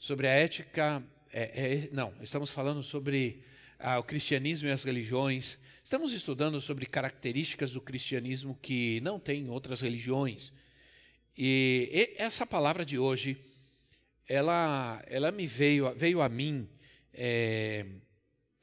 sobre a ética, é, é, não, estamos falando sobre ah, o cristianismo e as religiões. Estamos estudando sobre características do cristianismo que não tem em outras religiões. E, e essa palavra de hoje, ela, ela me veio, veio a mim é,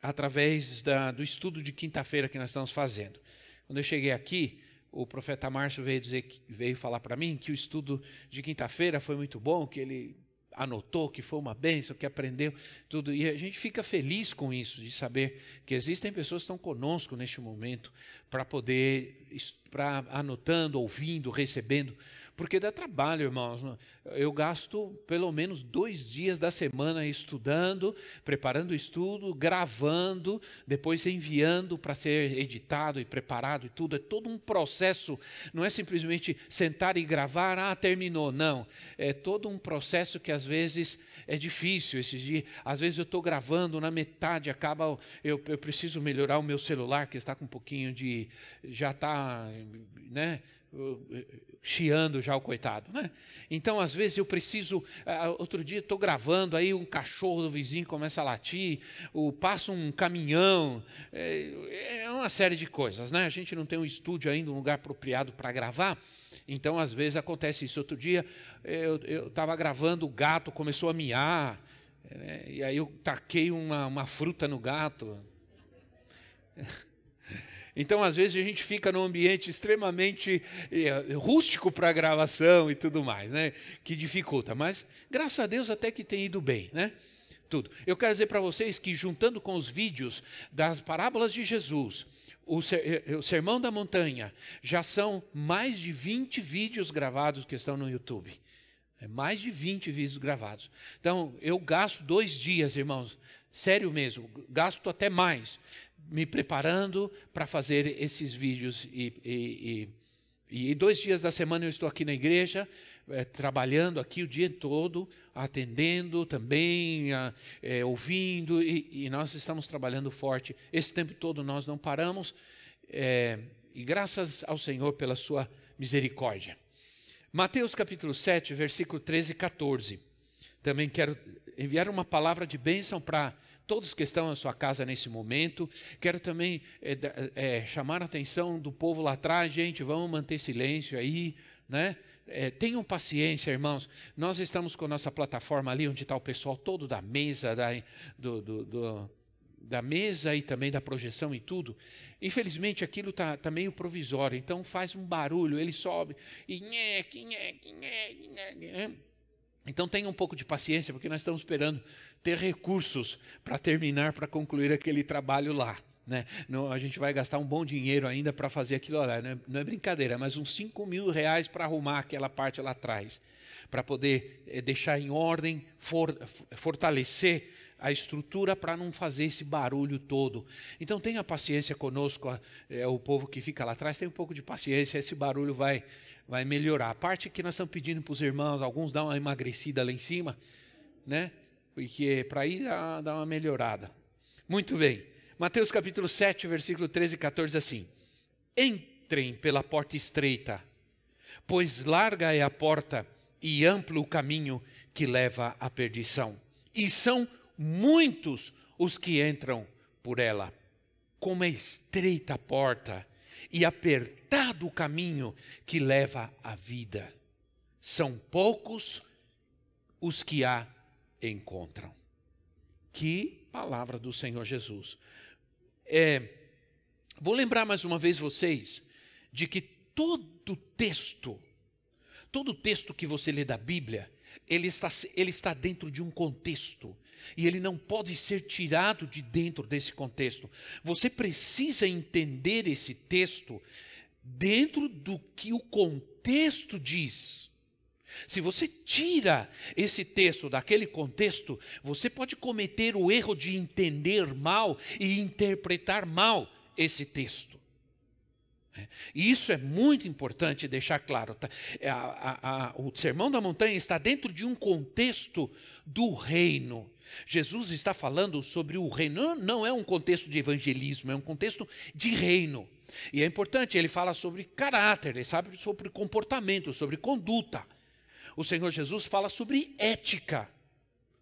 através da, do estudo de quinta-feira que nós estamos fazendo. Quando eu cheguei aqui, o profeta Márcio veio dizer veio falar para mim que o estudo de quinta-feira foi muito bom, que ele anotou que foi uma bênção, que aprendeu tudo. E a gente fica feliz com isso, de saber que existem pessoas que estão conosco neste momento para poder, para anotando, ouvindo, recebendo porque dá trabalho, irmãos. Eu gasto pelo menos dois dias da semana estudando, preparando o estudo, gravando, depois enviando para ser editado e preparado e tudo. É todo um processo. Não é simplesmente sentar e gravar, ah, terminou. Não. É todo um processo que às vezes é difícil. Esses dias, às vezes eu estou gravando, na metade acaba, eu, eu preciso melhorar o meu celular, que está com um pouquinho de. já está, né? Chiando já o coitado, né? Então, às vezes eu preciso. Uh, outro dia estou gravando, aí um cachorro do vizinho começa a latir, passa um caminhão, é, é, uma série de coisas, né? A gente não tem um estúdio ainda, um lugar apropriado para gravar, então às vezes acontece isso. Outro dia eu estava gravando, o gato começou a miar, né? e aí eu taquei uma, uma fruta no gato. Então, às vezes, a gente fica num ambiente extremamente é, rústico para gravação e tudo mais, né? Que dificulta. Mas, graças a Deus, até que tem ido bem, né? Tudo. Eu quero dizer para vocês que, juntando com os vídeos das parábolas de Jesus, o, eh, o Sermão da Montanha, já são mais de 20 vídeos gravados que estão no YouTube. É mais de 20 vídeos gravados. Então, eu gasto dois dias, irmãos, sério mesmo, gasto até mais, me preparando para fazer esses vídeos. E, e, e, e, dois dias da semana eu estou aqui na igreja, é, trabalhando aqui o dia todo, atendendo também, a, é, ouvindo, e, nós estamos trabalhando forte. Esse tempo todo nós não paramos, é, e graças ao Senhor pela sua misericórdia. Mateus capítulo 7, versículo 13 e 14. Também quero enviar uma palavra de bênção para todos que estão na sua casa nesse momento. Quero também é, é, chamar a atenção do povo lá atrás, gente, vamos manter silêncio aí, né? É, tenham paciência, irmãos. Nós estamos com a nossa plataforma ali, onde está o pessoal todo da mesa, da, do, do, do, da mesa e também da projeção e tudo. Infelizmente, aquilo está tá meio provisório, então faz um barulho, ele sobe e. Então tenha um pouco de paciência, porque nós estamos esperando ter recursos para terminar, para concluir aquele trabalho lá. Né? Não, a gente vai gastar um bom dinheiro ainda para fazer aquilo lá. Não é, não é brincadeira, mas uns 5 mil reais para arrumar aquela parte lá atrás, para poder é, deixar em ordem, for, fortalecer a estrutura para não fazer esse barulho todo. Então tenha paciência conosco, é, o povo que fica lá atrás, tem um pouco de paciência, esse barulho vai, vai melhorar. A parte que nós estamos pedindo para os irmãos, alguns dão uma emagrecida lá em cima, né? Porque para ir dá, uma melhorada. Muito bem. Mateus capítulo 7, versículo 13 e 14 assim: Entrem pela porta estreita, pois larga é a porta e amplo o caminho que leva à perdição. E são muitos os que entram por ela. Como é estreita a porta e apertado o caminho que leva à vida. São poucos os que há encontram. Que palavra do Senhor Jesus. É, vou lembrar mais uma vez vocês de que todo texto, todo texto que você lê da Bíblia, ele está, ele está dentro de um contexto. E ele não pode ser tirado de dentro desse contexto. Você precisa entender esse texto dentro do que o contexto diz. Se você tira esse texto daquele contexto, você pode cometer o erro de entender mal e interpretar mal esse texto. É, e isso é muito importante deixar claro. Tá? É, a, a, a, o Sermão da Montanha está dentro de um contexto do reino. Jesus está falando sobre o reino. Não, não é um contexto de evangelismo, é um contexto de reino. E é importante, ele fala sobre caráter, ele sabe sobre comportamento, sobre conduta o Senhor Jesus fala sobre ética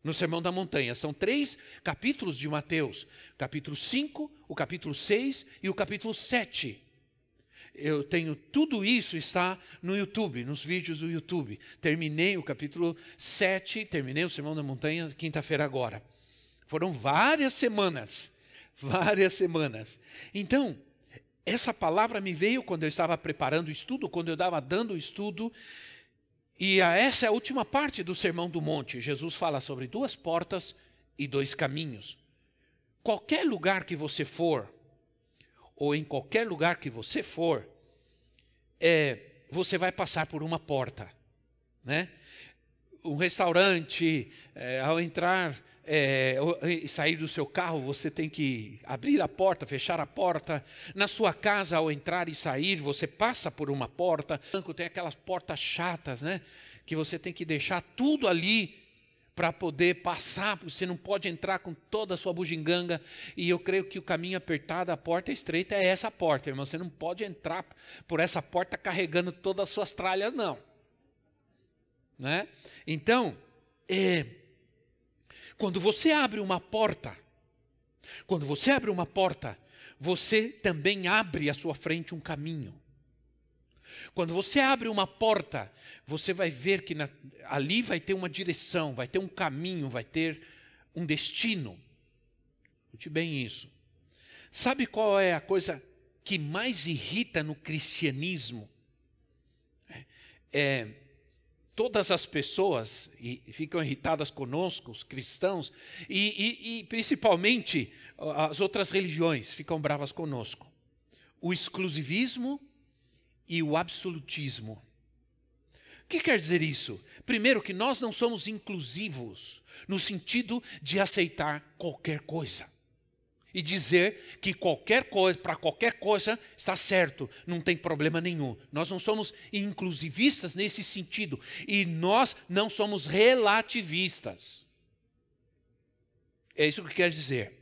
no Sermão da Montanha. São três capítulos de Mateus: capítulo 5, o capítulo 6 e o capítulo 7. Eu tenho tudo isso está no YouTube, nos vídeos do YouTube. Terminei o capítulo 7, terminei o Sermão da Montanha quinta-feira agora. Foram várias semanas, várias semanas. Então, essa palavra me veio quando eu estava preparando o estudo, quando eu estava dando o estudo, e essa é a última parte do Sermão do Monte. Jesus fala sobre duas portas e dois caminhos. Qualquer lugar que você for, ou em qualquer lugar que você for, é, você vai passar por uma porta. Né? Um restaurante, é, ao entrar é, sair do seu carro, você tem que abrir a porta, fechar a porta. Na sua casa, ao entrar e sair, você passa por uma porta. O banco tem aquelas portas chatas, né? Que você tem que deixar tudo ali para poder passar. Você não pode entrar com toda a sua bugiganga. E eu creio que o caminho apertado, a porta estreita é essa porta, irmão. Você não pode entrar por essa porta carregando todas as suas tralhas, não. Né? Então, é quando você abre uma porta, quando você abre uma porta, você também abre à sua frente um caminho. Quando você abre uma porta, você vai ver que na, ali vai ter uma direção, vai ter um caminho, vai ter um destino. Escute bem isso. Sabe qual é a coisa que mais irrita no cristianismo? É, é todas as pessoas e ficam irritadas conosco, os cristãos, e, e, e, principalmente as outras religiões ficam bravas conosco. O exclusivismo e o absolutismo. O que quer dizer isso? Primeiro, que nós não somos inclusivos no sentido de aceitar qualquer coisa e dizer que qualquer coisa, para qualquer coisa, está certo, não tem problema nenhum. Nós não somos inclusivistas nesse sentido e nós não somos relativistas. É isso que quer dizer.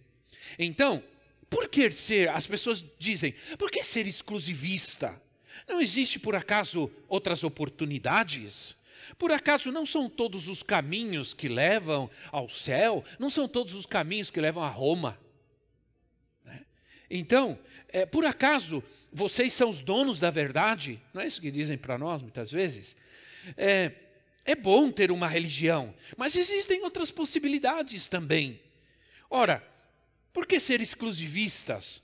Então, por que ser, as pessoas dizem, por que ser exclusivista? Não existe por acaso outras oportunidades? Por acaso não são todos os caminhos que levam ao céu? Não são todos os caminhos que levam a Roma? Então, é, por acaso vocês são os donos da verdade? Não é isso que dizem para nós muitas vezes? É, é bom ter uma religião, mas existem outras possibilidades também. Ora, por que ser exclusivistas?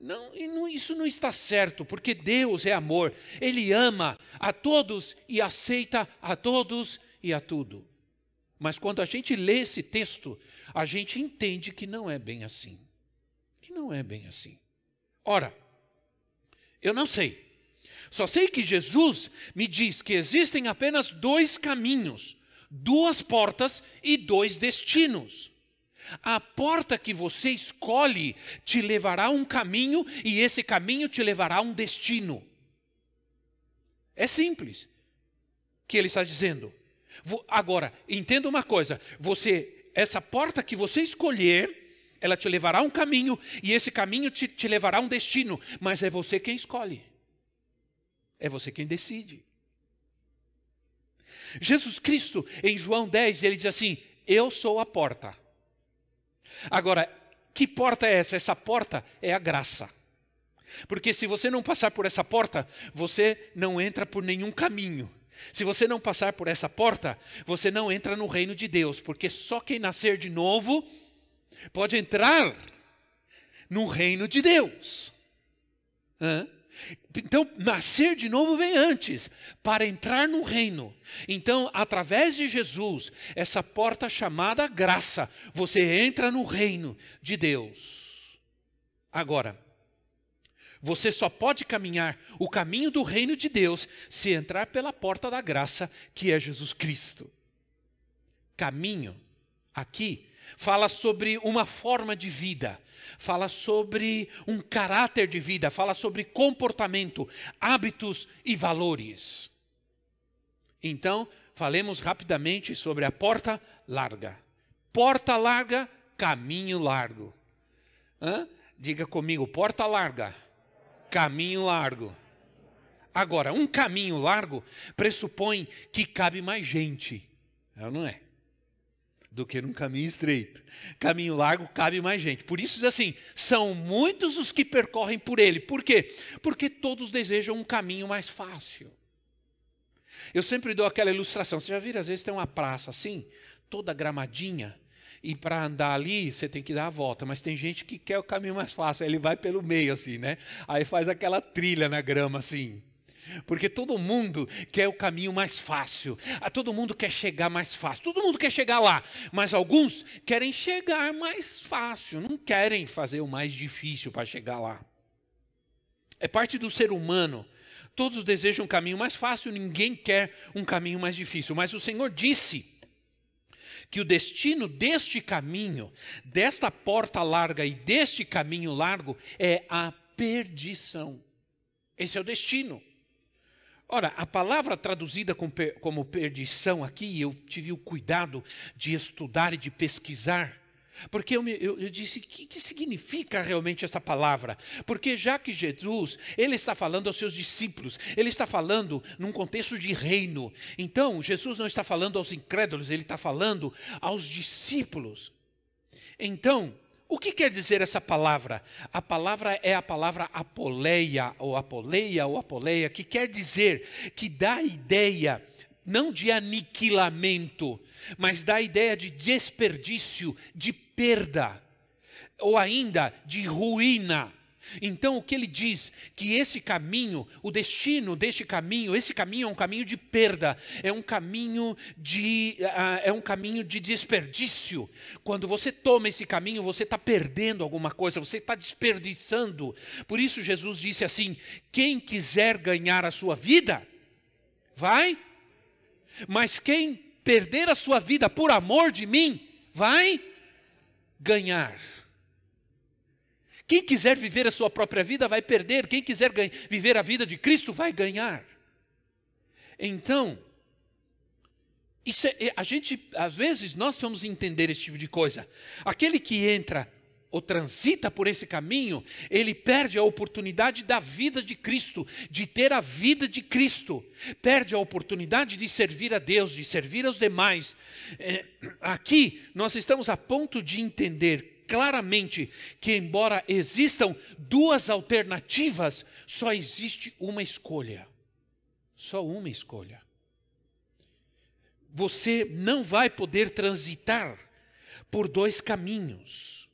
Não, isso não está certo, porque Deus é amor. Ele ama a todos e aceita a todos e a tudo. Mas quando a gente lê esse texto, a gente entende que não é bem assim que não é bem assim. Ora, eu não sei. Só sei que Jesus me diz que existem apenas dois caminhos, duas portas e dois destinos. A porta que você escolhe te levará a um caminho e esse caminho te levará a um destino. É simples. Que ele está dizendo. Agora, entenda uma coisa: você, essa porta que você escolher, ela te levará a um caminho e esse caminho te, te levará a um destino, mas é você quem escolhe, é você quem decide. Jesus Cristo, em João 10, ele diz assim: Eu sou a porta. Agora, que porta é essa? Essa porta é a graça. Porque se você não passar por essa porta, você não entra por nenhum caminho. Se você não passar por essa porta, você não entra no reino de Deus, porque só quem nascer de novo pode entrar no reino de Deus. Então, nascer de novo vem antes, para entrar no reino. Então, através de Jesus, essa porta chamada graça, você entra no reino de Deus. Agora, Você só pode caminhar o caminho do reino de Deus se entrar pela porta da graça, que é Jesus Cristo. Caminho, aqui, fala sobre uma forma de vida, fala sobre um caráter de vida, fala sobre comportamento, hábitos e valores. Então, falemos rapidamente sobre a porta larga. Porta larga, caminho largo. Hã? Diga comigo, porta larga, caminho largo. Agora, um caminho largo pressupõe que cabe mais gente, não é? Do que num caminho estreito. Caminho largo cabe mais gente. Por isso, assim, são muitos os que percorrem por ele. Por quê? Porque todos desejam um caminho mais fácil. Eu sempre dou aquela ilustração. Você já viu, às vezes tem uma praça assim, toda gramadinha, e para andar ali, você tem que dar a volta. Mas tem gente que quer o caminho mais fácil, aí ele vai pelo meio, assim, né? Aí faz aquela trilha na grama, assim. Porque todo mundo quer o caminho mais fácil, ah, todo mundo quer chegar mais fácil, todo mundo quer chegar lá, mas alguns querem chegar mais fácil, não querem fazer o mais difícil para chegar lá. É parte do ser humano. Todos desejam um caminho mais fácil, ninguém quer um caminho mais difícil. Mas o Senhor disse que o destino deste caminho, desta porta larga e deste caminho largo, é a perdição. Esse é o destino. Ora, a palavra traduzida como perdição aqui, eu tive o cuidado de estudar e de pesquisar, porque eu, eu, eu disse, o que, que significa realmente essa palavra? Porque já que Jesus, ele está falando aos seus discípulos, ele está falando num contexto de reino. Então, Jesus não está falando aos incrédulos, ele está falando aos discípulos. Então, o que quer dizer essa palavra? A palavra é a palavra apoleia, ou apoleia, ou apoleia, que quer dizer, que dá a ideia não de aniquilamento, mas dá a ideia de desperdício, de perda, ou ainda de ruína. Então, o que ele diz? Que esse caminho, o destino deste caminho, esse caminho é um caminho de perda, é um caminho de, uh, é um caminho de desperdício. Quando você toma esse caminho, você está perdendo alguma coisa, você está desperdiçando. Por isso, Jesus disse assim: quem quiser ganhar a sua vida, vai, mas quem perder a sua vida por amor de mim, vai ganhar. Quem quiser viver a sua própria vida vai perder, quem quiser viver a vida de Cristo vai ganhar. Então, isso é, a gente, às vezes, nós vamos entender esse tipo de coisa. Aquele que entra ou transita por esse caminho, ele perde a oportunidade da vida de Cristo, de ter a vida de Cristo, perde a oportunidade de servir a Deus, de servir aos demais. É, aqui nós estamos a ponto de entender claramente que, embora existam duas alternativas, só existe uma escolha. Só uma escolha. Você não vai poder transitar por dois caminhos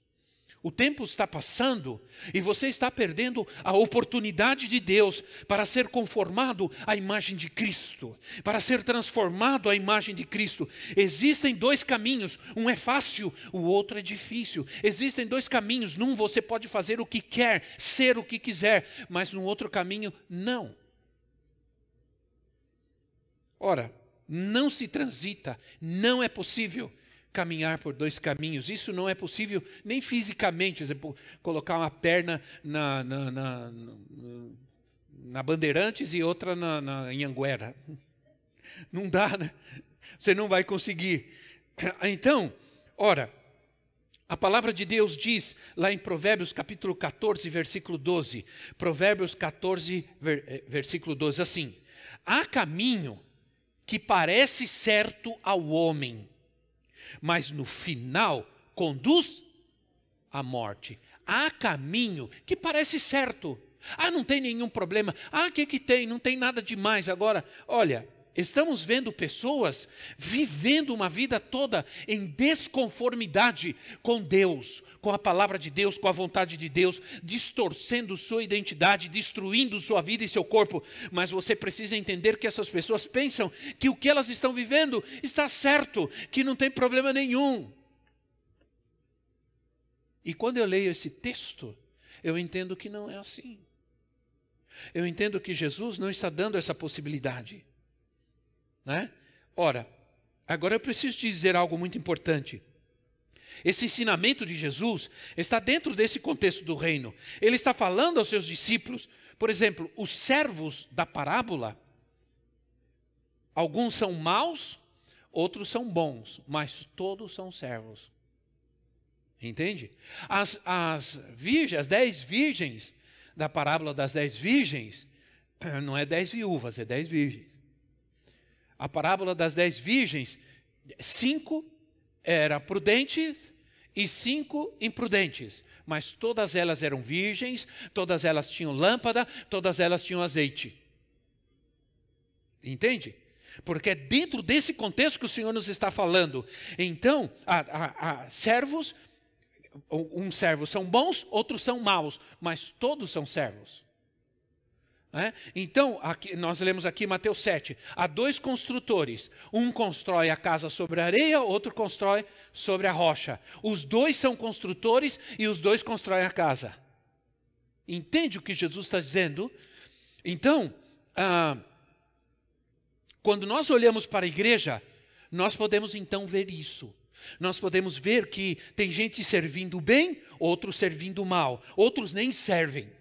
o tempo está passando e você está perdendo a oportunidade de Deus para ser conformado à imagem de Cristo, para ser transformado à imagem de Cristo. Existem dois caminhos, um é fácil, o outro é difícil. Existem dois caminhos, num você pode fazer o que quer, ser o que quiser, mas no outro caminho não. Ora, não se transita, não é possível caminhar por dois caminhos. Isso não é possível nem fisicamente. Exemplo, colocar uma perna na, na, na, na Bandeirantes e outra na, na, em Anguera. Não dá, né? Você não vai conseguir. Então, ora, a palavra de Deus diz lá em Provérbios capítulo 14, versículo 12. Provérbios 14, eh, versículo 12, assim: Há caminho que parece certo ao homem mas no final conduz à morte. Há caminho que parece certo. Ah, não tem nenhum problema. Ah, o que, que tem? Não tem nada demais. Agora, olha, Estamos vendo pessoas vivendo uma vida toda em desconformidade com Deus, com a palavra de Deus, com a vontade de Deus, distorcendo sua identidade, destruindo sua vida e seu corpo. Mas você precisa entender que essas pessoas pensam que o que elas estão vivendo está certo, que não tem problema nenhum. E quando eu leio esse texto, eu entendo que não é assim. Eu entendo que Jesus não está dando essa possibilidade. Né? Ora, agora eu preciso dizer algo muito importante. Esse ensinamento de Jesus está dentro desse contexto do reino. Ele está falando aos seus discípulos, por exemplo, os servos da parábola, alguns são maus, outros são bons, mas todos são servos. Entende? As, as virgens, as dez virgens da parábola das dez virgens, não é dez viúvas, é dez virgens. A parábola das dez virgens, cinco eram prudentes e cinco imprudentes. Mas todas elas eram virgens, todas elas tinham lâmpada, todas elas tinham azeite. Entende? Porque é dentro desse contexto que o Senhor nos está falando. Então, a, servos um servo são bons, outros são maus, mas todos são servos. É? Então, aqui, nós lemos aqui Mateus 7. Há dois construtores. Um constrói a casa sobre a areia, outro constrói sobre a rocha. Os dois são construtores e os dois constroem a casa. Entende o que Jesus está dizendo? Então, ah, quando nós olhamos para a igreja, nós podemos então ver isso. Nós podemos ver que tem gente servindo bem, outros servindo mal, outros nem servem.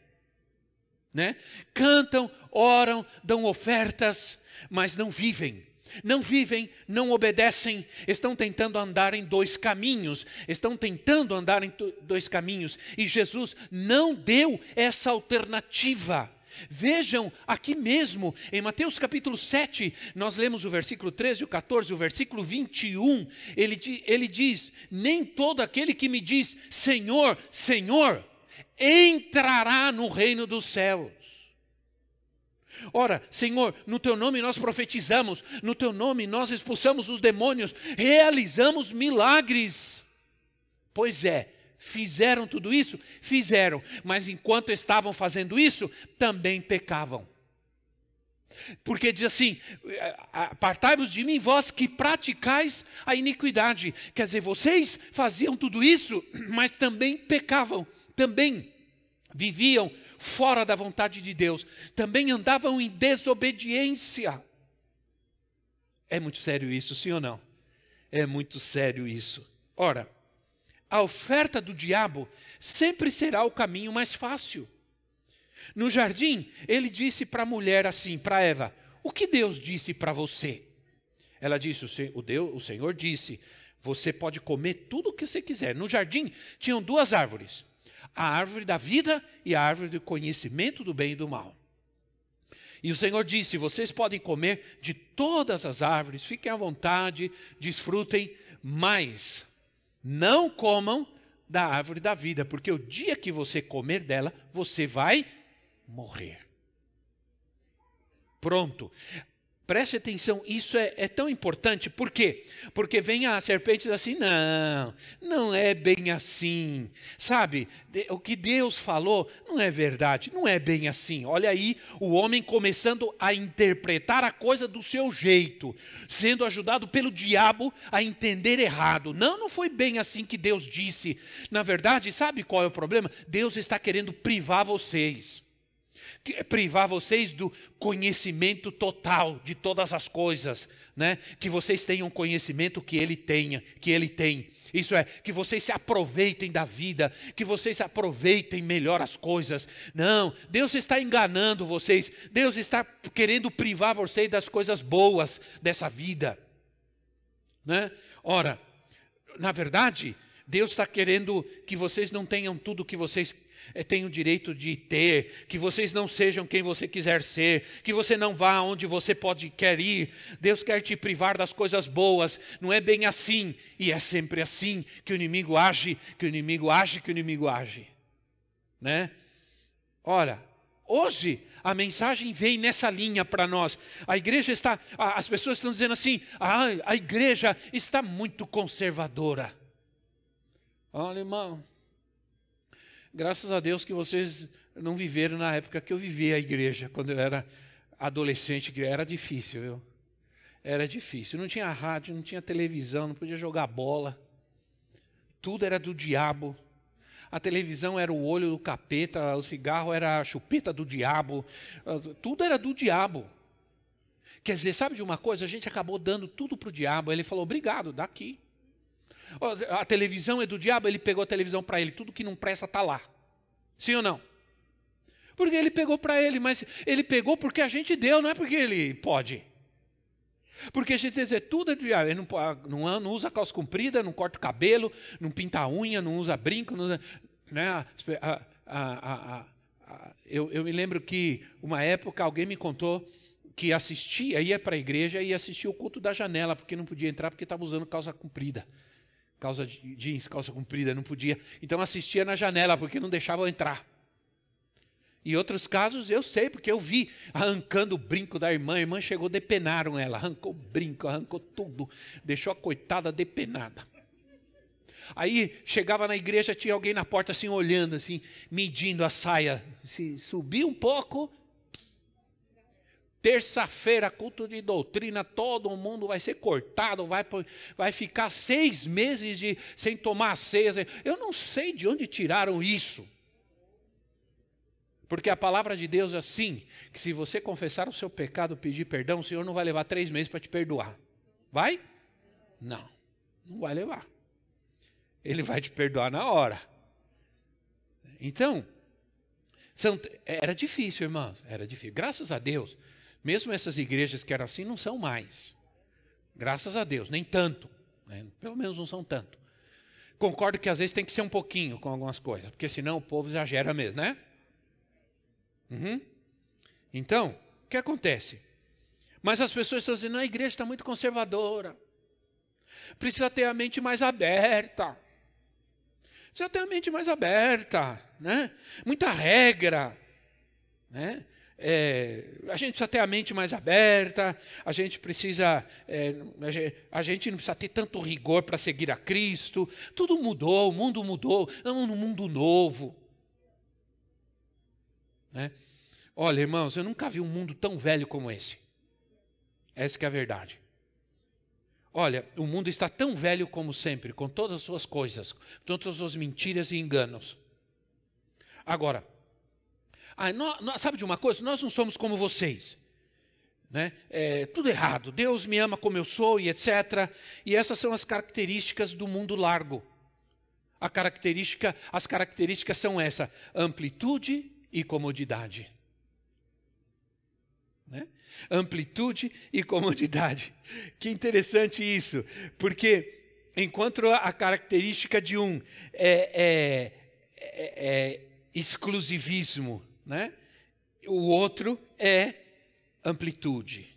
Né? Cantam, oram, dão ofertas, mas não vivem. Não vivem, não obedecem, estão tentando andar em dois caminhos, estão tentando andar em dois caminhos, e Jesus não deu essa alternativa. Vejam aqui mesmo, em Mateus capítulo 7, nós lemos o versículo 13 e o 14, o versículo 21, ele, ele diz: Nem todo aquele que me diz Senhor, Senhor, entrará no reino dos céus. Ora, Senhor, no teu nome nós profetizamos, no teu nome nós expulsamos os demônios, realizamos milagres. Pois é, Fizeram tudo isso? Fizeram, mas enquanto estavam fazendo isso, também pecavam. Porque diz assim: apartai-vos de mim, vós que praticais a iniquidade. Quer dizer, vocês faziam tudo isso, mas também pecavam, também viviam fora da vontade de Deus, também andavam em desobediência. É muito sério isso, sim ou não? É muito sério isso. Ora, a oferta do diabo sempre será o caminho mais fácil. No jardim, ele disse para a mulher assim, para Eva: O que Deus disse para você? Ela disse: o, Deus, o Senhor disse: Você pode comer tudo o que você quiser. No jardim tinham duas árvores: a árvore da vida e a árvore do conhecimento do bem e do mal. E o Senhor disse: Vocês podem comer de todas as árvores, fiquem à vontade, desfrutem, mas não comam da árvore da vida, porque o dia que você comer dela, você vai morrer. Pronto. Preste atenção, isso é, é, tão importante, por quê? Porque vem a serpente e diz assim: não, não é bem assim, sabe? O que Deus falou não é verdade, não é bem assim. Olha aí o homem começando a interpretar a coisa do seu jeito, sendo ajudado pelo diabo a entender errado. Não, não foi bem assim que Deus disse. Na verdade, sabe qual é o problema? Deus está querendo privar vocês privar vocês do conhecimento total de todas as coisas, né? Que vocês tenham conhecimento que ele tenha, que ele tem. Isso é, que vocês se aproveitem da vida, que vocês aproveitem melhor as coisas. Não, Deus está enganando vocês. Deus está querendo privar vocês das coisas boas dessa vida, né? Ora, na verdade, Deus está querendo que vocês não tenham tudo o que vocês é, tem o direito de ter, que vocês não sejam quem você quiser ser, que você não vá onde você pode quer ir. Deus quer te privar das coisas boas. Não é bem assim, e é sempre assim que o inimigo age, que o inimigo age, que o inimigo age, né? Ora, hoje a mensagem vem nessa linha para nós. A igreja está, as pessoas estão dizendo assim: ah, a igreja está muito conservadora. Olha, irmão, Graças a Deus que vocês não viveram na época que eu vivia a igreja, quando eu era adolescente, era difícil, viu? Era difícil. Não tinha rádio, não tinha televisão, não podia jogar bola. Tudo era do diabo. a televisão era o olho do capeta, o cigarro era a chupeta do diabo, tudo era do diabo. Quer dizer, sabe de uma coisa? A gente acabou dando tudo para o diabo. Ele falou: obrigado, daqui. A televisão é do diabo, ele pegou a televisão para ele. Tudo que não presta está lá. Sim ou não? Porque ele pegou para ele, mas ele pegou porque a gente deu, não é porque ele pode. Porque a gente dizer tudo é diabo. Ele não, não, não, usa calça comprida, não corta o cabelo, não pinta a unha, não usa brinco. Não, né? A, a, a, eu, eu me lembro que uma época alguém me contou que assistia, ia para a igreja e assistia o culto da janela, porque não podia entrar porque estava usando calça comprida. Calça jeans, calça comprida, não podia. Então assistia na janela, porque não deixavam entrar. E outros casos eu sei, porque eu vi arrancando o brinco da irmã. A irmã chegou, depenaram ela, arrancou o brinco, arrancou tudo, deixou a coitada depenada. Aí chegava na igreja, tinha alguém na porta assim, olhando, assim, medindo a saia. Se subir um pouco, Terça-feira, culto de doutrina, todo mundo vai ser cortado, vai, vai ficar seis meses de, sem tomar ceia. Eu não sei de onde tiraram isso. Porque a palavra de Deus é assim: que se você confessar o seu pecado, pedir perdão, o Senhor não vai levar três meses para te perdoar. Vai? Não, não vai levar. Ele vai te perdoar na hora. Então, era difícil, irmãos, era difícil. Graças a Deus, mesmo essas igrejas que eram assim não são mais. Graças a Deus, nem tanto. Né? Pelo menos não são tanto. Concordo que às vezes tem que ser um pouquinho com algumas coisas, porque senão o povo exagera mesmo, né? Uhum. Então, o que acontece? Mas as pessoas estão dizendo, a igreja está muito conservadora. Precisa ter a mente mais aberta. Precisa ter a mente mais aberta, né? Muita regra, né? É, a gente precisa ter a mente mais aberta, a gente precisa, é, a gente não precisa ter tanto rigor para seguir a Cristo. Tudo mudou, o mundo mudou, estamos num mundo novo. Né? Olha, irmãos, eu nunca vi um mundo tão velho como esse. Essa é a verdade. Olha, o mundo está tão velho como sempre, com todas as suas coisas, todas as suas mentiras e enganos. Agora, ah, nós, sabe de uma coisa? Nós não somos como vocês. Né? É, tudo errado. Deus me ama como eu sou e etc. E essas são as características do mundo largo. A característica, as características são essa: amplitude e comodidade. Né? Amplitude e comodidade. Que interessante isso, porque enquanto a característica de um é, é, é, é exclusivismo, né? O outro é amplitude.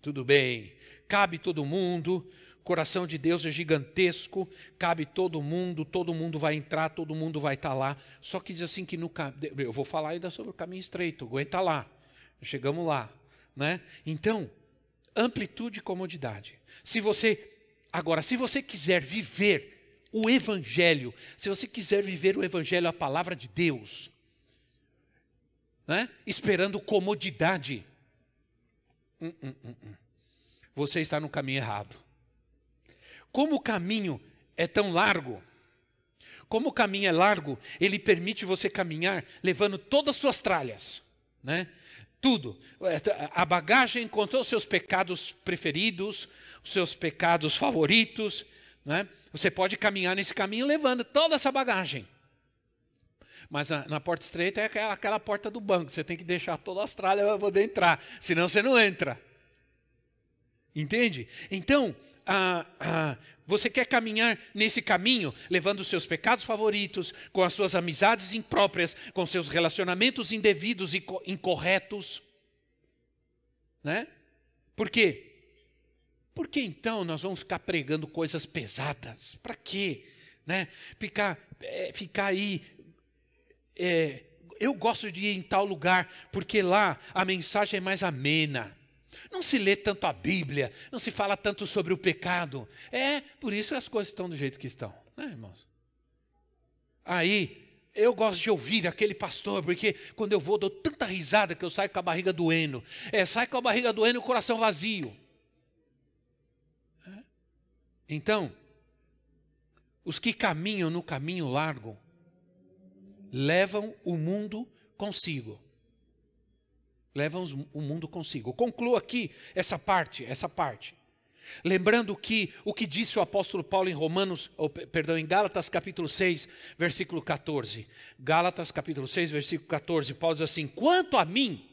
Tudo bem, cabe todo mundo, o coração de Deus é gigantesco, cabe todo mundo, todo mundo vai entrar, todo mundo vai estar tá lá. Só que diz assim que no eu vou falar ainda sobre o caminho estreito, aguenta lá. Chegamos lá, né? Então, amplitude e comodidade. Se você agora, se você quiser viver o evangelho, se você quiser viver o evangelho, a palavra de Deus, né? esperando comodidade. Hum, hum, hum, hum, Você está no caminho errado. Como o caminho é tão largo, como o caminho é largo, ele permite você caminhar levando todas as suas tralhas, né? Tudo. A bagagem encontrou os seus pecados preferidos, os seus pecados favoritos, né? Você pode caminhar nesse caminho levando toda essa bagagem. Mas na, na, porta estreita é aquela, aquela porta do banco. Você tem que deixar toda a tralhas para poder entrar. Senão você não entra. Entende? Então, ah, ah, você quer caminhar nesse caminho, levando os seus pecados favoritos, com as suas amizades impróprias, com seus relacionamentos indevidos e incorretos. Né? Por quê? Por que então nós vamos ficar pregando coisas pesadas? Para quê? Né? Ficar, é, ficar aí é, eu gosto de ir em tal lugar, porque lá a mensagem é mais amena. Não se lê tanto a Bíblia, não se fala tanto sobre o pecado. É, por isso as coisas estão do jeito que estão, né, irmãos? Aí, eu gosto de ouvir aquele pastor, porque quando eu vou, dou tanta risada que eu saio com a barriga doendo. É, sai com a barriga doendo e o coração vazio. É? Então, os que caminham no caminho largo, levam o mundo consigo. Levam o mundo consigo. Concluo aqui essa parte, essa parte. Lembrando que o que disse o apóstolo Paulo em Romanos, ou, perdão, em Gálatas capítulo 6, versículo 14. Gálatas capítulo 6, versículo 14, Paulo diz assim: "Quanto a mim,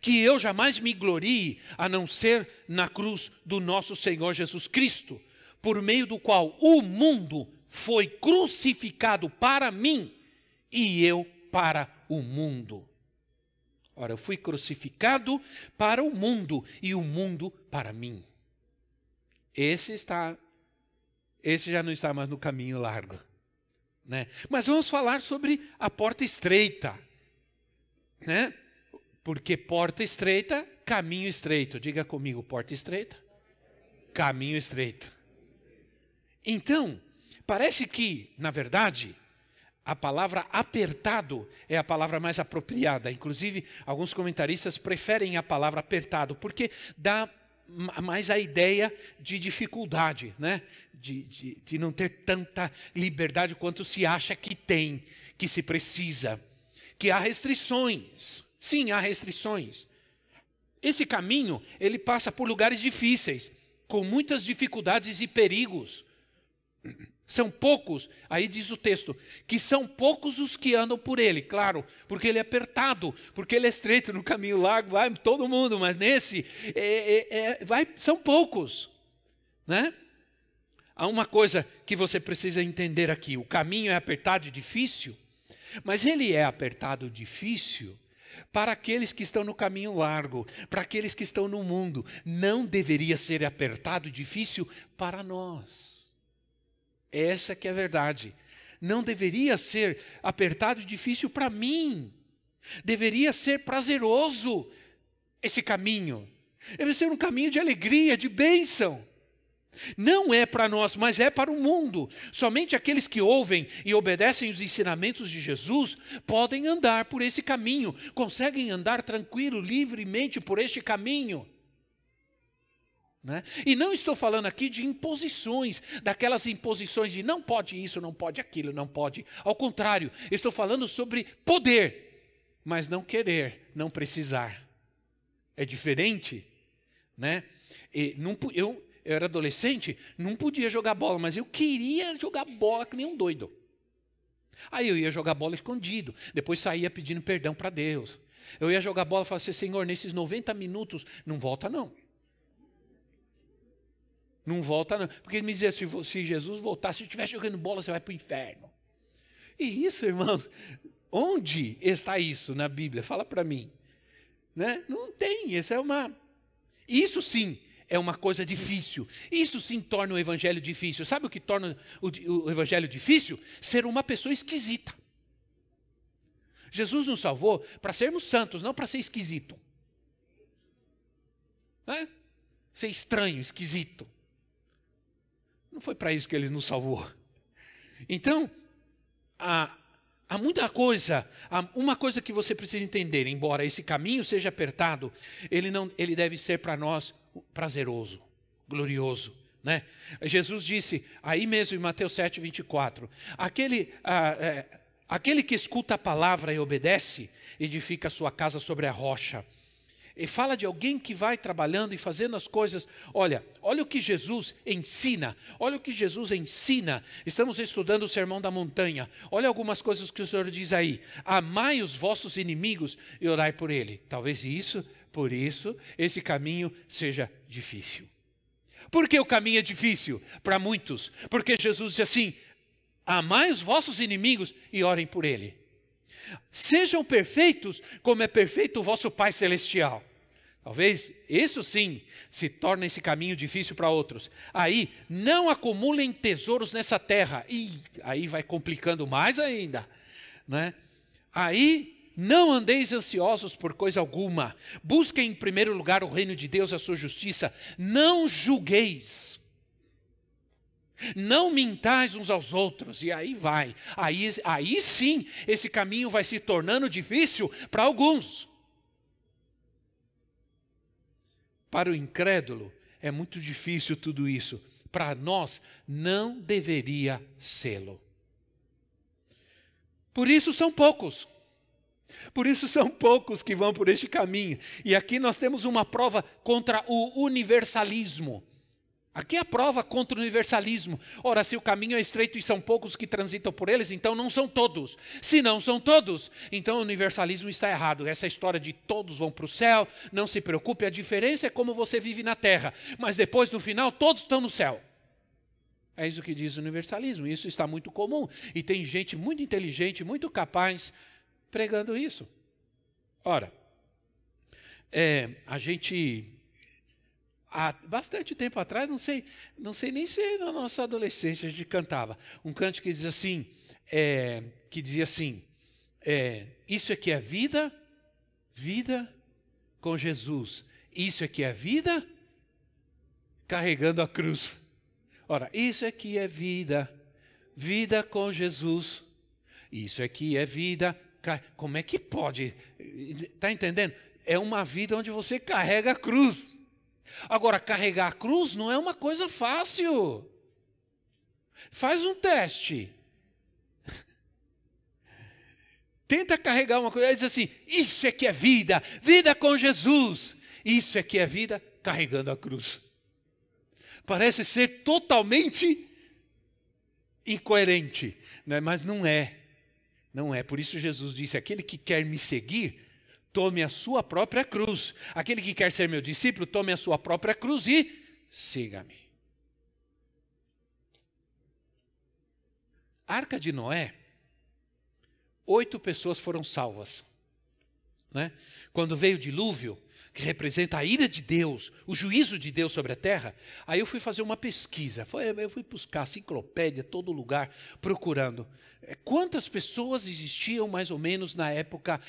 que eu jamais me glorie a não ser na cruz do nosso Senhor Jesus Cristo, por meio do qual o mundo foi crucificado para mim e eu para o mundo." Ora, eu fui crucificado para o mundo e o mundo para mim. Esse está, esse já não está mais no caminho largo. Né? Mas vamos falar sobre a porta estreita. Né? Porque porta estreita, caminho estreito. Diga comigo, porta estreita, caminho estreito. Então, parece que, na verdade, a palavra apertado é a palavra mais apropriada. Inclusive, alguns comentaristas preferem a palavra apertado, porque dá mais a ideia de dificuldade, né? De, de, de, não ter tanta liberdade quanto se acha que tem, que se precisa, que há restrições. Sim, há restrições. Esse caminho, ele passa por lugares difíceis, com muitas dificuldades e perigos. São poucos, aí diz o texto, que são poucos os que andam por ele, claro, porque ele é apertado, porque ele é estreito no caminho largo, vai todo mundo, mas nesse é, é, é, vai, são poucos. Né? Há uma coisa que você precisa entender aqui: o caminho é apertado e difícil, mas ele é apertado e difícil para aqueles que estão no caminho largo, para aqueles que estão no mundo. Não deveria ser apertado e difícil para nós. Essa que é a verdade. Não deveria ser apertado e difícil para mim. Deveria ser prazeroso esse caminho. Deve ser um caminho de alegria, de bênção. Não é para nós, mas é para o mundo. Somente aqueles que ouvem e obedecem os ensinamentos de Jesus podem andar por esse caminho, conseguem andar tranquilo, livremente por este caminho. Né? E não estou falando aqui de imposições, daquelas imposições de não pode isso, não pode aquilo, não pode. Ao contrário, estou falando sobre poder, mas não querer, não precisar. É diferente, né? Não, eu, eu era adolescente, não podia jogar bola, mas eu queria jogar bola que nem um doido. Aí eu ia jogar bola escondido, depois saía pedindo perdão para Deus. Eu ia jogar bola e falava assim, Senhor, nesses 90 minutos, não volta não. Não volta, não. Porque ele me dizia: se, se Jesus voltar, se estiver jogando bola, você vai para o inferno. E isso, irmãos, onde está isso na Bíblia? Fala para mim. Né? Não tem, isso é uma. Isso sim é uma coisa difícil. Isso sim torna o evangelho difícil. Sabe o que torna o, o evangelho difícil? Ser uma pessoa esquisita. Jesus nos salvou para sermos santos, não para ser esquisito. Né? Ser estranho, esquisito. Não foi para isso que ele nos salvou. Então, há, há muita coisa, há uma coisa que você precisa entender, embora esse caminho seja apertado, ele, não, ele deve ser para nós prazeroso, glorioso. Né? Jesus disse, aí mesmo em Mateus 7, 24, aquele, ah, é, aquele que escuta a palavra e obedece, edifica a sua casa sobre a rocha. E fala de alguém que vai trabalhando e fazendo as coisas. Olha, olha o que Jesus ensina. Olha o que Jesus ensina. Estamos estudando o Sermão da Montanha. Olha algumas coisas que o Senhor diz aí. Amai os vossos inimigos e orai por ele. Talvez isso, por isso, esse caminho seja difícil. Por que o caminho é difícil? Para muitos. Porque Jesus disse assim: amai os vossos inimigos e orem por ele. Sejam perfeitos como é perfeito o vosso Pai Celestial. Talvez isso sim se torne esse caminho difícil para outros. Aí, não acumulem tesouros nessa terra. E aí vai complicando mais ainda. Né? Aí, não andeis ansiosos por coisa alguma. Busquem em primeiro lugar o reino de Deus e a sua justiça. Não julgueis não mintais uns aos outros, e aí vai. Aí, aí sim, esse caminho vai se tornando difícil para alguns. Para o incrédulo, é muito difícil tudo isso. Para nós, não deveria sê-lo. Por isso são poucos. Por isso são poucos que vão por este caminho. E aqui nós temos uma prova contra o universalismo. Aqui é a prova contra o universalismo. Ora, se o caminho é estreito e são poucos que transitam por eles, então não são todos. Se não são todos, então o universalismo está errado. Essa história de todos vão para o céu, não se preocupe, a diferença é como você vive na terra. Mas depois, no final, todos estão no céu. É isso que diz o universalismo. Isso está muito comum. E tem gente muito inteligente, muito capaz, pregando isso. Ora, é, a gente há bastante tempo atrás, não sei, não sei nem se na nossa adolescência a gente cantava um canto que diz assim, é, que dizia assim, é, isso aqui é vida, vida com Jesus. Isso aqui é vida, carregando a cruz. Ora, isso aqui é vida, vida com Jesus. Isso aqui é vida. Como é que pode? Está entendendo? É uma vida onde você carrega a cruz. Agora, carregar a cruz não é uma coisa fácil. Faz um teste. Tenta carregar uma coisa diz assim: Isso é que é vida, vida com Jesus. Isso é que é vida carregando a cruz. Parece ser totalmente incoerente, né? mas não é. Não é. Por isso Jesus disse: Aquele que quer me seguir, tome a sua própria cruz. Aquele que quer ser meu discípulo, tome a sua própria cruz e siga-me. Arca de Noé, oito pessoas foram salvas. Né? Quando veio o dilúvio, que representa a ira de Deus, o juízo de Deus sobre a terra, aí eu fui fazer uma pesquisa, eu fui buscar enciclopédia, todo lugar, procurando. É, quantas pessoas existiam mais ou menos na época?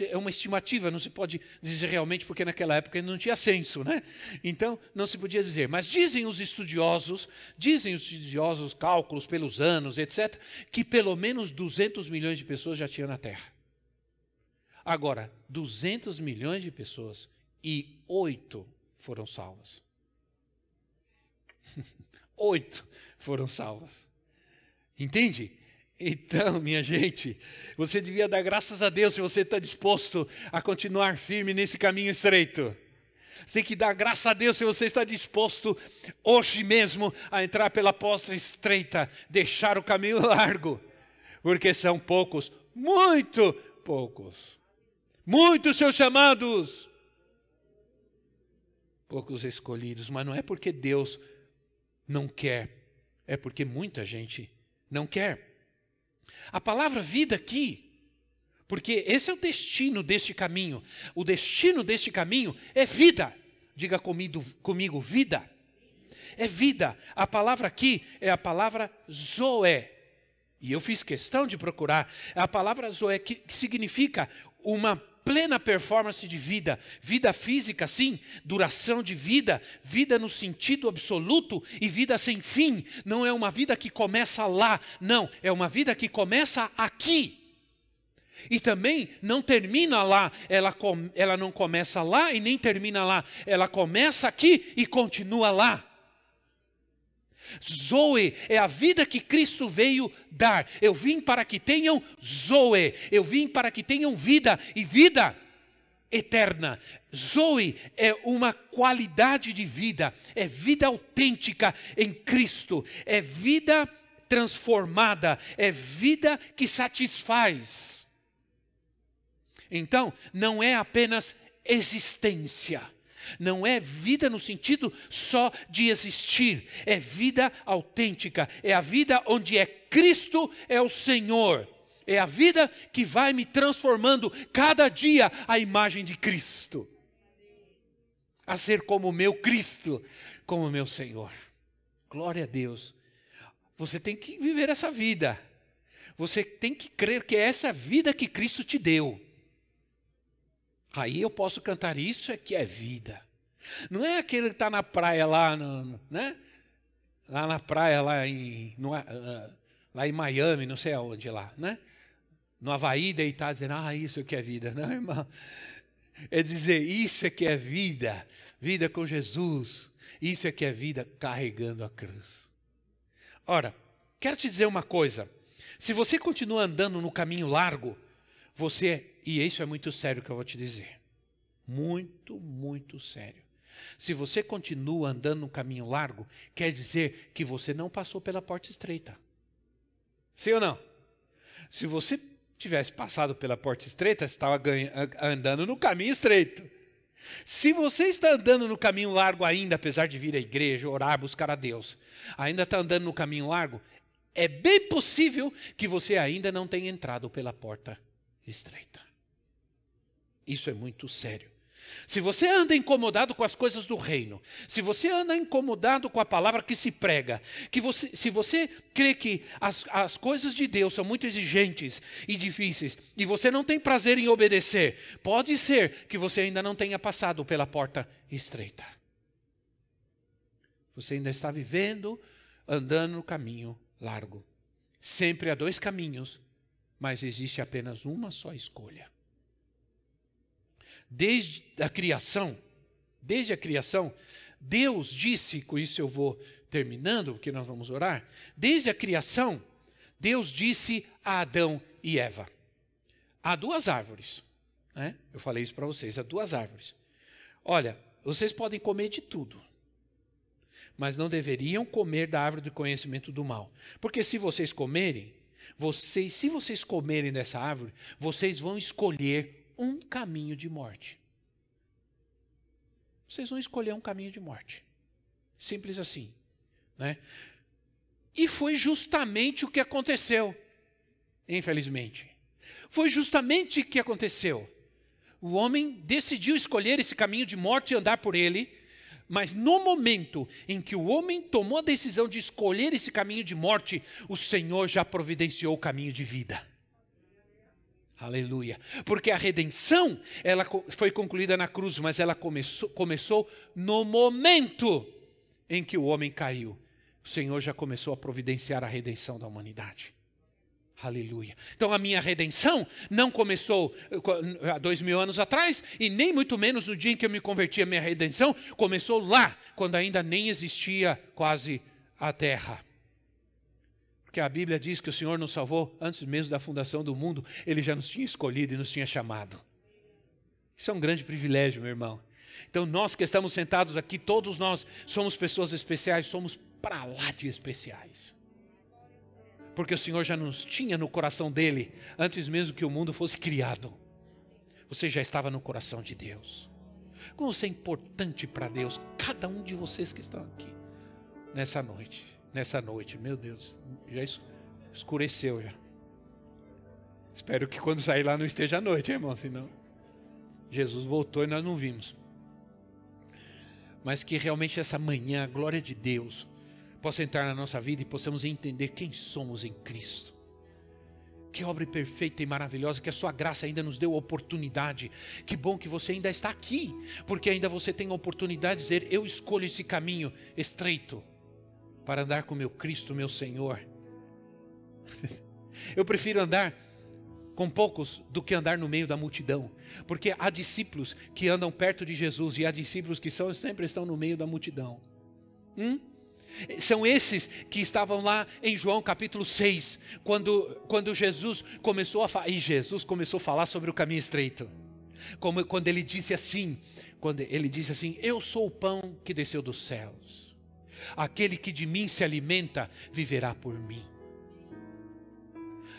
É uma estimativa, não se pode dizer realmente, porque naquela época não tinha censo, né? Então, não se podia dizer. Mas dizem os estudiosos, dizem os estudiosos, cálculos pelos anos, etc., que pelo menos 200 milhões de pessoas já tinham na Terra. Agora, 200 milhões de pessoas e oito foram salvas. oito foram salvas. Entende? Então, minha gente, você devia dar graças a Deus se você está disposto a continuar firme nesse caminho estreito. Você tem que dar graças a Deus se você está disposto hoje mesmo a entrar pela porta estreita, deixar o caminho largo, porque são poucos, muito poucos Muitos seus chamados, poucos escolhidos, mas não é porque Deus não quer, é porque muita gente não quer. A palavra vida aqui, porque esse é o destino deste caminho. O destino deste caminho é vida. Diga comigo, comigo vida. É vida. A palavra aqui é a palavra zoé. E eu fiz questão de procurar. A palavra zoé que, que significa uma plena performance de vida, vida física, sim, duração de vida, vida no sentido absoluto e vida sem fim. Não é uma vida que começa lá, não, é uma vida que começa aqui. E também não termina lá, ela, ela não começa lá e nem termina lá, ela começa aqui e continua lá. Zoe é a vida que Cristo veio dar. Eu vim para que tenham Zoe, eu vim para que tenham vida e vida eterna. Zoe é uma qualidade de vida, é vida autêntica em Cristo, é vida transformada, é vida que satisfaz. Então, não é apenas existência não é vida no sentido só de existir, é vida autêntica, é a vida onde é Cristo é o Senhor. É a vida que vai me transformando cada dia à imagem de Cristo. A ser como o meu Cristo, como o meu Senhor. Glória a Deus. Você tem que viver essa vida. Você tem que crer que é essa vida que Cristo te deu. Aí eu posso cantar isso é que é vida. Não é aquele que está na praia lá, no, né? Lá na praia, lá em, no, uh, lá em Miami, não sei aonde lá, né? No Havaí deitado dizendo, ah, isso é que é vida. Não, irmão. É dizer, isso é que é vida. Vida com Jesus. Isso é que é vida carregando a cruz. Ora, quero te dizer uma coisa. Se você continua andando no caminho largo, você, e isso é muito sério que eu vou te dizer. Muito, muito sério. Se você continua andando no caminho largo, quer dizer que você não passou pela porta estreita. Sim ou não? Se você tivesse passado pela porta estreita, você estava andando no caminho estreito. Se você está andando no caminho largo ainda, apesar de vir à igreja, orar, buscar a Deus, ainda está andando no caminho largo, é bem possível que você ainda não tenha entrado pela porta estreita. Isso é muito sério. Se você anda incomodado com as coisas do reino, se você anda incomodado com a palavra que se prega, que você, se você crê que as, as coisas de Deus são muito exigentes e difíceis, e você não tem prazer em obedecer, pode ser que você ainda não tenha passado pela porta estreita. Você ainda está vivendo, andando no caminho largo. Sempre há dois caminhos, mas existe apenas uma só escolha desde a criação, desde a criação, Deus disse, com isso eu vou terminando, porque nós vamos orar. Desde a criação, Deus disse a Adão e Eva: há duas árvores. Né? Eu falei isso para vocês: há duas árvores. Olha, vocês podem comer de tudo, mas não deveriam comer da árvore do conhecimento do mal. Porque se vocês comerem, vocês, se vocês comerem dessa árvore, vocês vão escolher um caminho de morte. Vocês vão escolher um caminho de morte. Simples assim. Né? E foi justamente o que aconteceu, infelizmente. Foi justamente o que aconteceu. O homem decidiu escolher esse caminho de morte e andar por ele, mas no momento em que o homem tomou a decisão de escolher esse caminho de morte, o Senhor já providenciou o caminho de vida. Aleluia. Porque a redenção, ela foi concluída na cruz, mas ela começou, começou no momento em que o homem caiu. O Senhor já começou a providenciar a redenção da humanidade. Aleluia. Então a minha redenção não começou eh, há dois mil anos atrás, e nem muito menos no dia em que eu me converti, a minha redenção começou lá, quando ainda nem existia quase a terra. Porque a Bíblia diz que o Senhor nos salvou antes mesmo da fundação do mundo, ele já nos tinha escolhido e nos tinha chamado. Isso é um grande privilégio, meu irmão. Então, nós que estamos sentados aqui, todos nós somos pessoas especiais, somos para lá de especiais. Porque o Senhor já nos tinha no coração dele, antes mesmo que o mundo fosse criado. Você já estava no coração de Deus. Como você é importante para Deus, cada um de vocês que estão aqui nessa noite nessa noite. Meu Deus, já escureceu já. Espero que quando sair lá não esteja à noite, irmão, senão Jesus voltou e nós não vimos. Mas que realmente essa manhã a glória de Deus possa entrar na nossa vida e possamos entender quem somos em Cristo. Que obra perfeita e maravilhosa, que a sua graça ainda nos deu a oportunidade. Que bom que você ainda está aqui, porque ainda você tem a oportunidade de dizer: Eu escolho esse caminho estreito para andar com meu Cristo, meu Senhor. Eu prefiro andar com poucos do que andar no meio da multidão, porque há discípulos que andam perto de Jesus e há discípulos que são, sempre estão no meio da multidão. Hum? São esses que estavam lá em João capítulo 6, quando, quando Jesus começou a falar, e Jesus começou a falar sobre o caminho estreito. Como, quando ele disse assim, quando ele disse assim, eu sou o pão que desceu dos céus. Aquele que de mim se alimenta viverá por mim.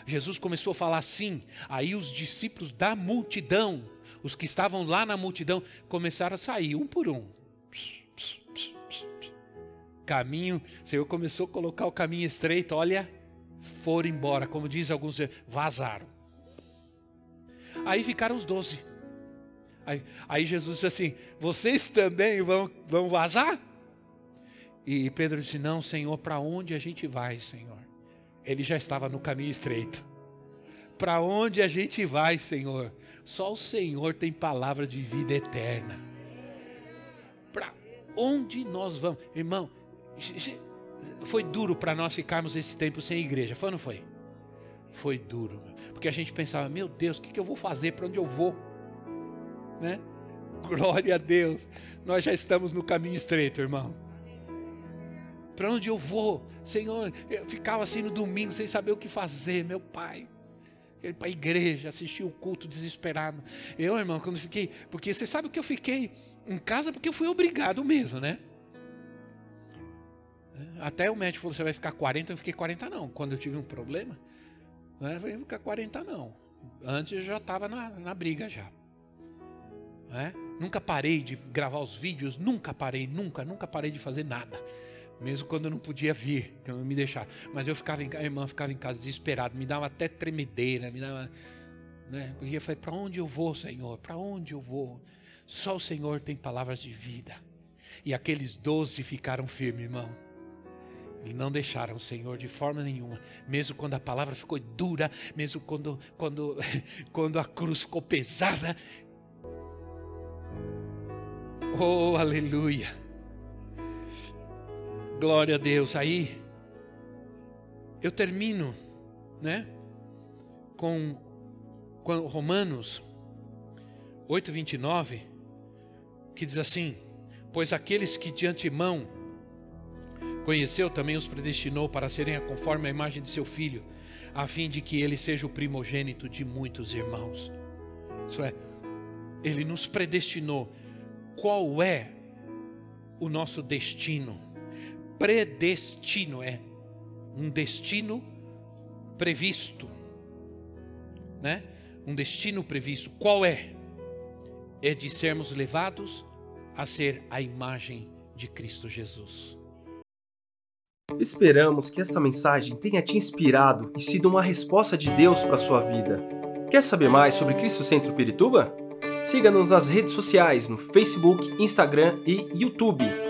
Jesus começou a falar assim, aí os discípulos da multidão, os que estavam lá na multidão, começaram a sair um por um. Caminho, o Senhor começou a colocar o caminho estreito, olha, foram embora, como diz alguns, vazaram. Aí ficaram os doze. Aí, aí Jesus disse assim: Vocês também vão, vão vazar? E Pedro disse: Não, Senhor, para onde a gente vai, Senhor? Ele já estava no caminho estreito. Para onde a gente vai, Senhor? Só o Senhor tem palavra de vida eterna. Para onde nós vamos? Irmão, foi duro para nós ficarmos esse tempo sem igreja, foi ou não foi? Foi duro, porque a gente pensava: Meu Deus, o que, que eu vou fazer? Para onde eu vou? Né? Glória a Deus, nós já estamos no caminho estreito, irmão para onde eu vou? Senhor, eu ficava assim no domingo sem saber o que fazer, meu pai. Ele para a igreja, assistir o culto desesperado. Eu, irmão, quando fiquei. Porque você sabe que eu fiquei em casa porque eu fui obrigado mesmo, né? Até o médico falou: você vai ficar 40, eu fiquei 40 não. Quando eu tive um problema, não vai ficar 40 não. Antes eu já estava na, na briga já. É? Nunca parei de gravar os vídeos, nunca parei, nunca, nunca parei de fazer nada. Mesmo quando eu não podia vir, que não me deixar. Mas eu ficava em a irmã ficava em casa desesperado, me dava até tremedeira, me dava. Né? Eu falei, para onde eu vou, Senhor? Para onde eu vou? Só o Senhor tem palavras de vida. E aqueles doze ficaram firmes, irmão. E não deixaram o Senhor de forma nenhuma, mesmo quando a palavra ficou dura, mesmo quando, quando, quando a cruz ficou pesada. Oh, aleluia! Glória a Deus. Aí eu termino, né, com, com Romanos 8:29, que diz assim: Pois aqueles que de antemão conheceu também os predestinou para serem conforme a imagem de seu filho, a fim de que ele seja o primogênito de muitos irmãos. Isso é, ele nos predestinou. Qual é o nosso destino? Predestino, é um destino previsto, né? Um destino previsto. Qual é? É de sermos levados a ser a imagem de Cristo Jesus. Esperamos que esta mensagem tenha te inspirado e sido uma resposta de Deus para a sua vida. Quer saber mais sobre Cristo Centro Pirituba? Siga-nos nas redes sociais no Facebook, Instagram e YouTube